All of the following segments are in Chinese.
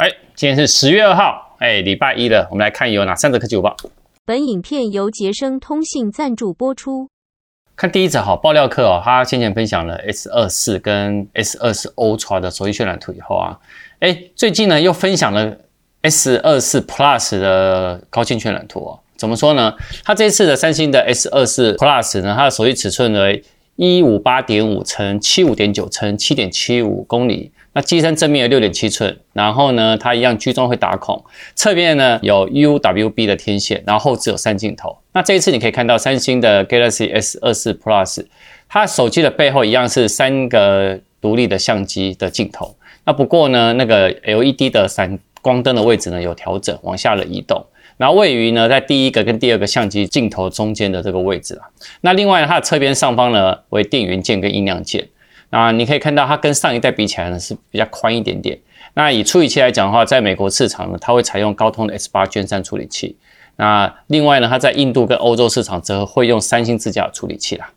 哎，今天是十月二号，哎，礼拜一了。我们来看有哪三则科技午报。本影片由杰生通信赞助播出。看第一则哈，爆料客哦，他先前分享了 S 二四跟 S 二四 Ultra 的手机渲染图以后啊，哎，最近呢又分享了 S 二四 Plus 的高清渲染图哦。怎么说呢？他这次的三星的 S 二四 Plus 呢，它的手机尺寸为一五八点五乘七五点九乘七点七五公里。那机身正面有六点七寸，然后呢，它一样居中会打孔，侧面呢有 UWB 的天线，然后后置有三镜头。那这一次你可以看到三星的 Galaxy S 二四 Plus，它手机的背后一样是三个独立的相机的镜头。那不过呢，那个 LED 的闪光灯的位置呢有调整，往下了移动，然后位于呢在第一个跟第二个相机镜头中间的这个位置啊。那另外它的侧边上方呢为电源键跟音量键。那你可以看到，它跟上一代比起来呢是比较宽一点点。那以处理器来讲的话，在美国市场呢，它会采用高通的 S8 Gen 3处理器。那另外呢，它在印度跟欧洲市场则会用三星自家的处理器啦。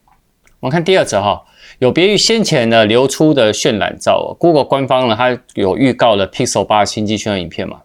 我们看第二则哈，有别于先前的流出的渲染照，Google 官方呢，它有预告了 Pixel 8新机渲染影片嘛。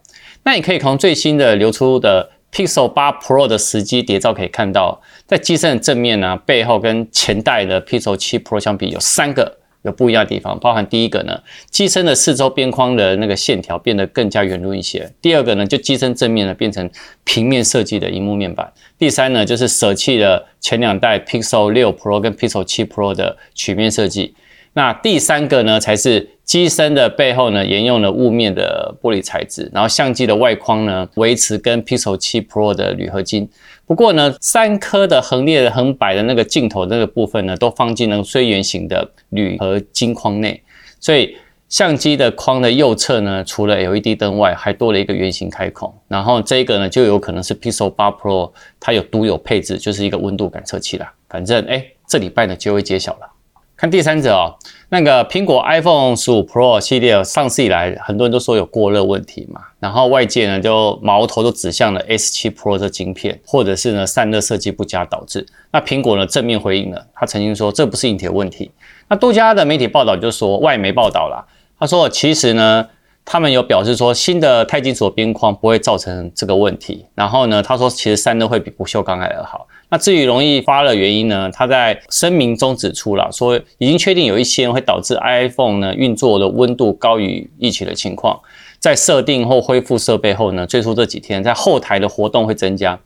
那你可以从最新的流出的 Pixel 8 Pro 的实机谍照可以看到，在机身的正面呢，背后跟前代的 Pixel 7 Pro 相比，有三个。有不一样的地方，包含第一个呢，机身的四周边框的那个线条变得更加圆润一些。第二个呢，就机身正面呢变成平面设计的荧幕面板。第三呢，就是舍弃了前两代 Pixel 6 Pro 跟 Pixel 7 Pro 的曲面设计。那第三个呢，才是机身的背后呢沿用了雾面的玻璃材质，然后相机的外框呢维持跟 Pixel 7 Pro 的铝合金。不过呢，三颗的横列的横摆的那个镜头那个部分呢，都放进了非圆形的铝合金框内，所以相机的框的右侧呢，除了 LED 灯外，还多了一个圆形开孔。然后这个呢，就有可能是 Pixel 8 Pro 它有独有配置，就是一个温度感测器啦。反正哎，这礼拜呢就会揭晓了。看第三者哦，那个苹果 iPhone 十五 Pro 系列上市以来，很多人都说有过热问题嘛，然后外界呢就矛头都指向了 S 七 Pro 的晶片，或者是呢散热设计不佳导致。那苹果呢正面回应了，他曾经说这不是硬体的问题。那多家的媒体报道就说，外媒报道啦，他说其实呢，他们有表示说新的钛金属边框不会造成这个问题。然后呢，他说其实散热会比不锈钢还要好。那至于容易发热原因呢？他在声明中指出了，说已经确定有一些会导致 iPhone 呢运作的温度高于预期的情况，在设定或恢复设备后呢，最初这几天在后台的活动会增加。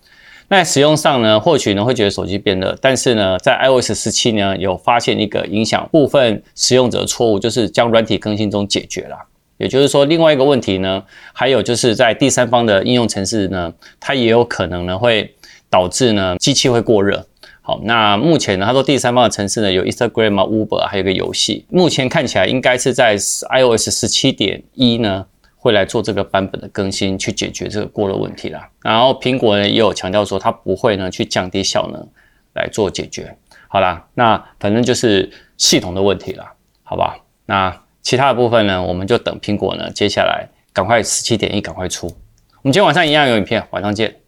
那使用上呢，或许呢会觉得手机变热，但是呢，在 iOS 十七呢有发现一个影响部分使用者的错误，就是将软体更新中解决了。也就是说，另外一个问题呢，还有就是在第三方的应用程式呢，它也有可能呢会。导致呢机器会过热。好，那目前呢，他说第三方的程式呢有 Instagram、Uber，还有一个游戏。目前看起来应该是在 iOS 十七点一呢会来做这个版本的更新，去解决这个过热问题啦。然后苹果呢也有强调说，它不会呢去降低效能来做解决。好啦，那反正就是系统的问题啦，好吧？那其他的部分呢，我们就等苹果呢接下来赶快十七点一赶快出。我们今天晚上一样有影片，晚上见。